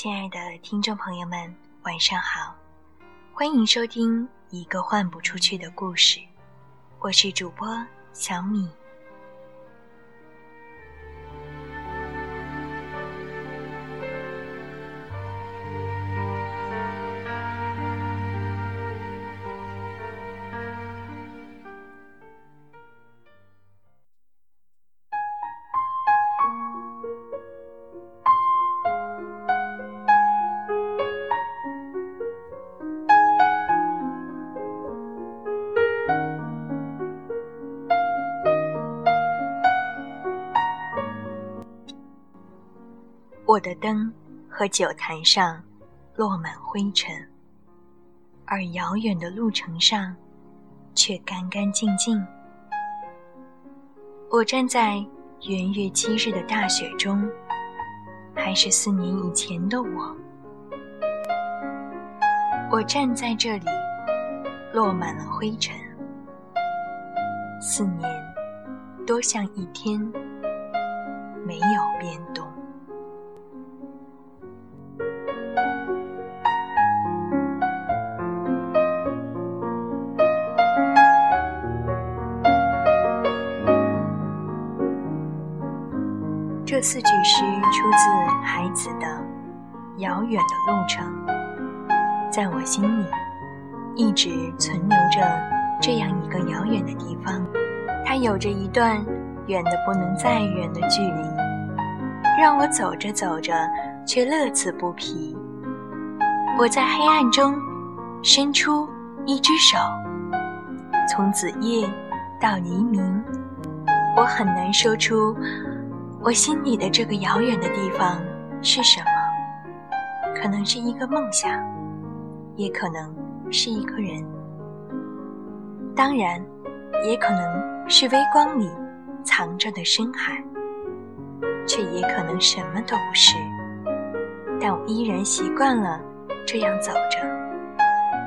亲爱的听众朋友们，晚上好，欢迎收听一个换不出去的故事，我是主播小米。我的灯和酒坛上落满灰尘，而遥远的路程上却干干净净。我站在元月七日的大雪中，还是四年以前的我。我站在这里，落满了灰尘。四年，多像一天，没有变动。这四句诗出自海子的《遥远的路程》，在我心里一直存留着这样一个遥远的地方，它有着一段远的不能再远的距离，让我走着走着却乐此不疲。我在黑暗中伸出一只手，从子夜到黎明，我很难说出。我心里的这个遥远的地方是什么？可能是一个梦想，也可能是一个人，当然，也可能是微光里藏着的深海，却也可能什么都不是。但我依然习惯了这样走着，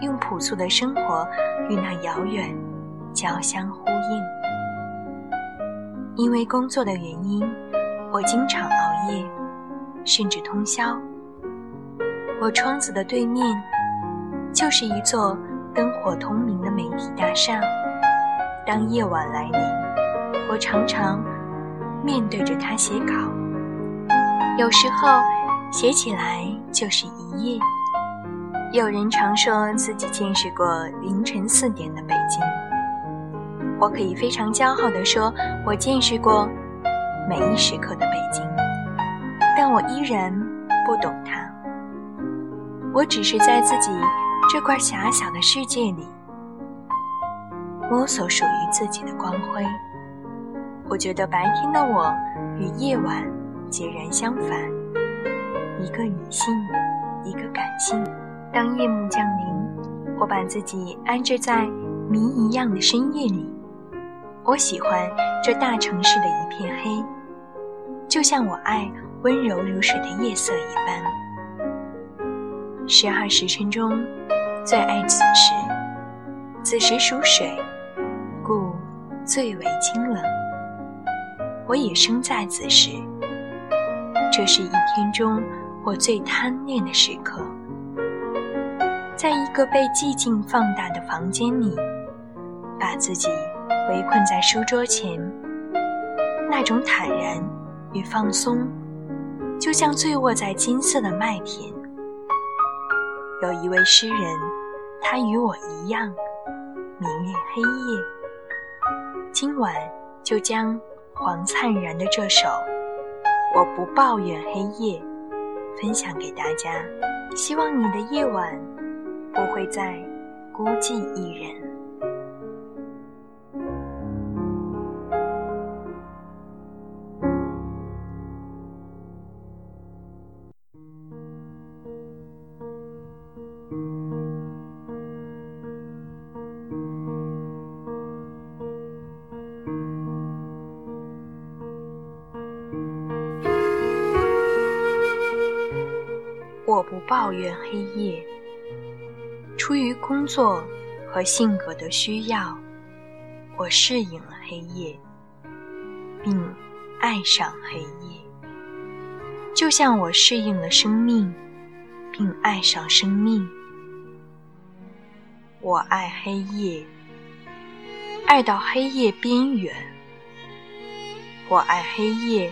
用朴素的生活与那遥远交相呼应。因为工作的原因。我经常熬夜，甚至通宵。我窗子的对面，就是一座灯火通明的媒体大厦。当夜晚来临，我常常面对着它写稿。有时候写起来就是一夜。有人常说自己见识过凌晨四点的北京，我可以非常骄傲地说，我见识过。每一时刻的北京，但我依然不懂它。我只是在自己这块狭小的世界里摸索属于自己的光辉。我觉得白天的我与夜晚截然相反，一个理性，一个感性。当夜幕降临，我把自己安置在谜一样的深夜里。我喜欢这大城市的一片黑。就像我爱温柔如水的夜色一般，十二时辰中最爱子时，子时属水，故最为清冷。我也生在子时，这是一天中我最贪恋的时刻。在一个被寂静放大的房间里，把自己围困在书桌前，那种坦然。与放松，就像醉卧在金色的麦田。有一位诗人，他与我一样，明恋黑夜。今晚就将黄灿然的这首《我不抱怨黑夜》分享给大家，希望你的夜晚不会再孤寂一人。抱怨黑夜，出于工作和性格的需要，我适应了黑夜，并爱上黑夜。就像我适应了生命，并爱上生命。我爱黑夜，爱到黑夜边缘。我爱黑夜，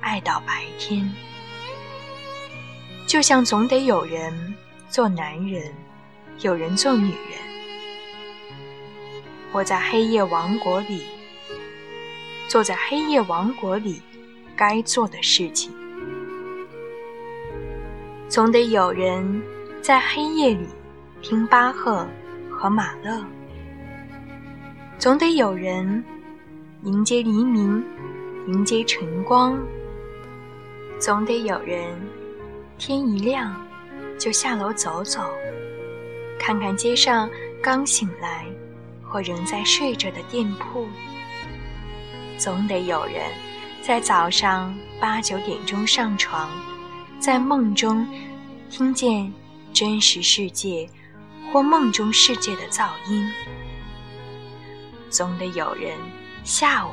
爱到白天。就像总得有人做男人，有人做女人。我在黑夜王国里，做在黑夜王国里该做的事情。总得有人在黑夜里听巴赫。和马勒，总得有人迎接黎明，迎接晨光。总得有人天一亮就下楼走走，看看街上刚醒来或仍在睡着的店铺。总得有人在早上八九点钟上床，在梦中听见真实世界。或梦中世界的噪音，总得有人下午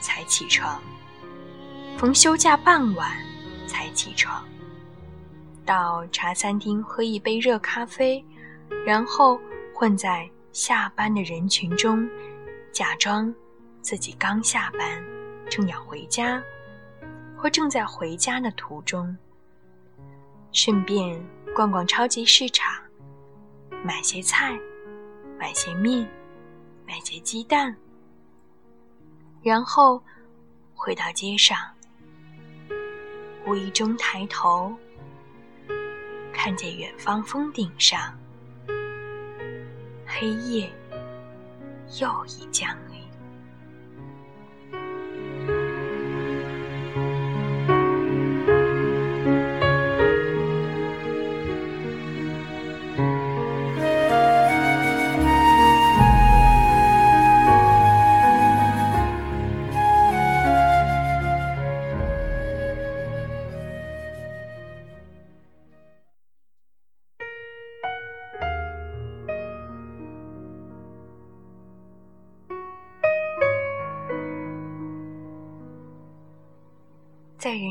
才起床，逢休假傍晚才起床，到茶餐厅喝一杯热咖啡，然后混在下班的人群中，假装自己刚下班，正要回家，或正在回家的途中，顺便逛逛超级市场。买些菜，买些面，买些鸡蛋，然后回到街上，无意中抬头，看见远方峰顶上，黑夜又已降临。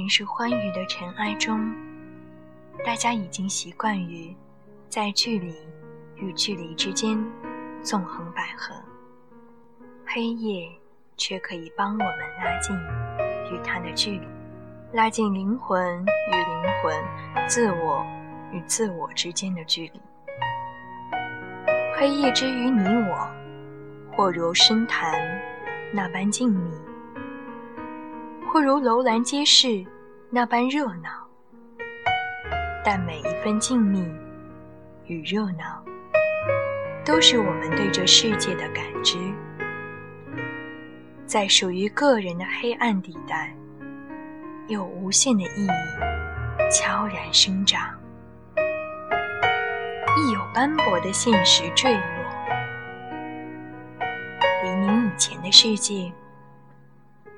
是欢愉的尘埃中，大家已经习惯于在距离与距离之间纵横捭阖。黑夜却可以帮我们拉近与它的距离，拉近灵魂与灵魂、自我与自我之间的距离。黑夜之于你我，或如深潭那般静谧。或如楼兰街市那般热闹，但每一分静谧与热闹，都是我们对这世界的感知。在属于个人的黑暗地带，有无限的意义悄然生长；亦有斑驳的现实坠落。黎明以前的世界。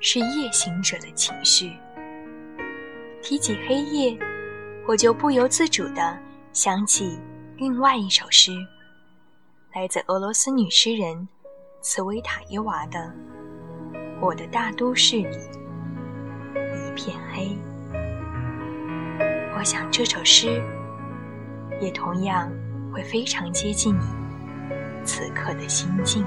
是夜行者的情绪。提起黑夜，我就不由自主地想起另外一首诗，来自俄罗斯女诗人茨维塔耶娃的《我的大都市里一片黑》。我想这首诗也同样会非常接近你此刻的心境。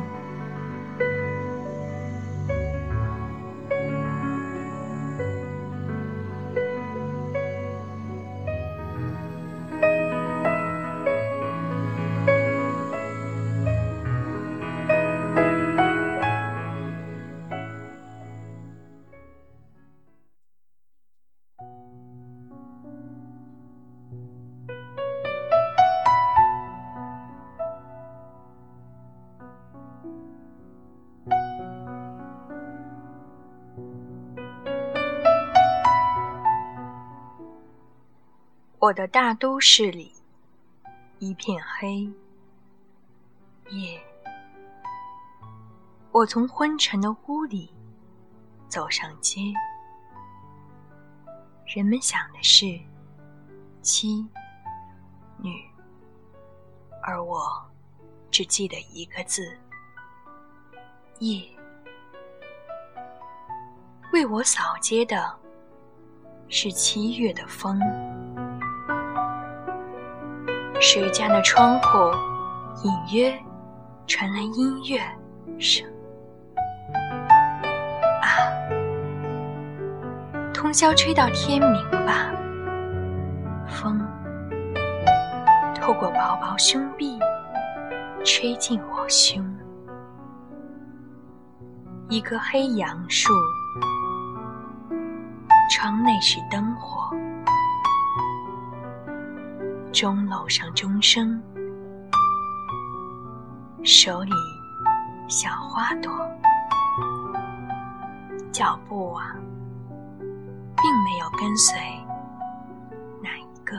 我的大都市里一片黑夜，我从昏沉的屋里走上街，人们想的是妻女，而我只记得一个字：夜。为我扫街的是七月的风。谁家的窗户隐约传来音乐声？啊，通宵吹到天明吧。风透过薄薄胸壁，吹进我胸。一棵黑杨树，窗内是灯火。钟楼上钟声，手里小花朵，脚步啊，并没有跟随哪一个。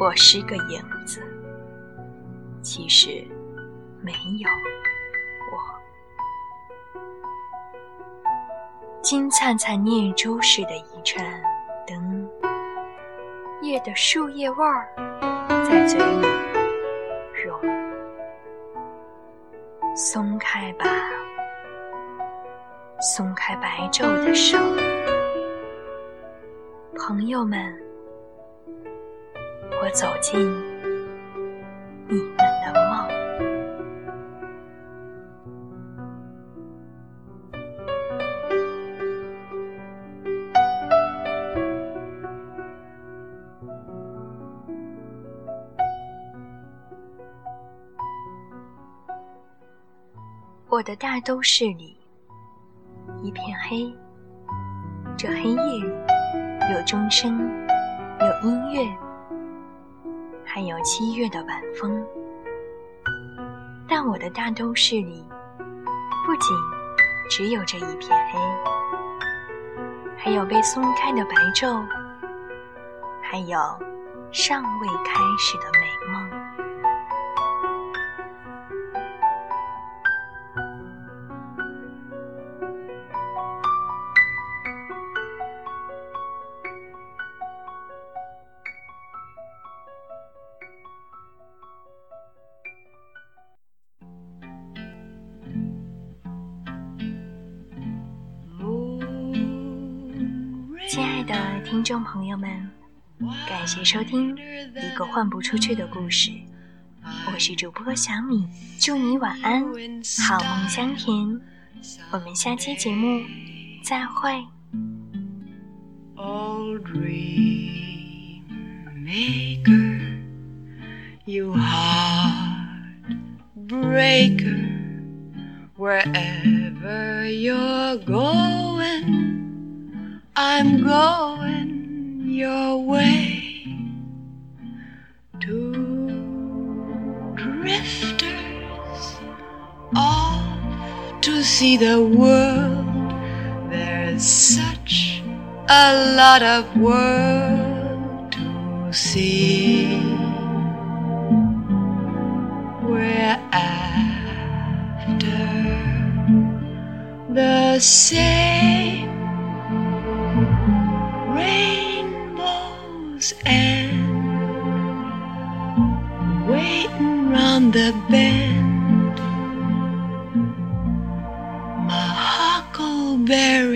我是个影子，其实没有我。金灿灿念珠似的一串。叶的树叶味儿在嘴里融，松开吧，松开白昼的手，朋友们，我走进你们的梦。大都市里一片黑，这黑夜有钟声，有音乐，还有七月的晚风。但我的大都市里不仅只有这一片黑，还有被松开的白昼，还有尚未开始的美梦。听众朋友们，感谢收听一个换不出去的故事。我是主播小米，祝你晚安，好梦香甜。我们下期节目再会。I'm going your way to drifters off to see the world. There's such a lot of world to see. We're after the same round the bend. My huckleberry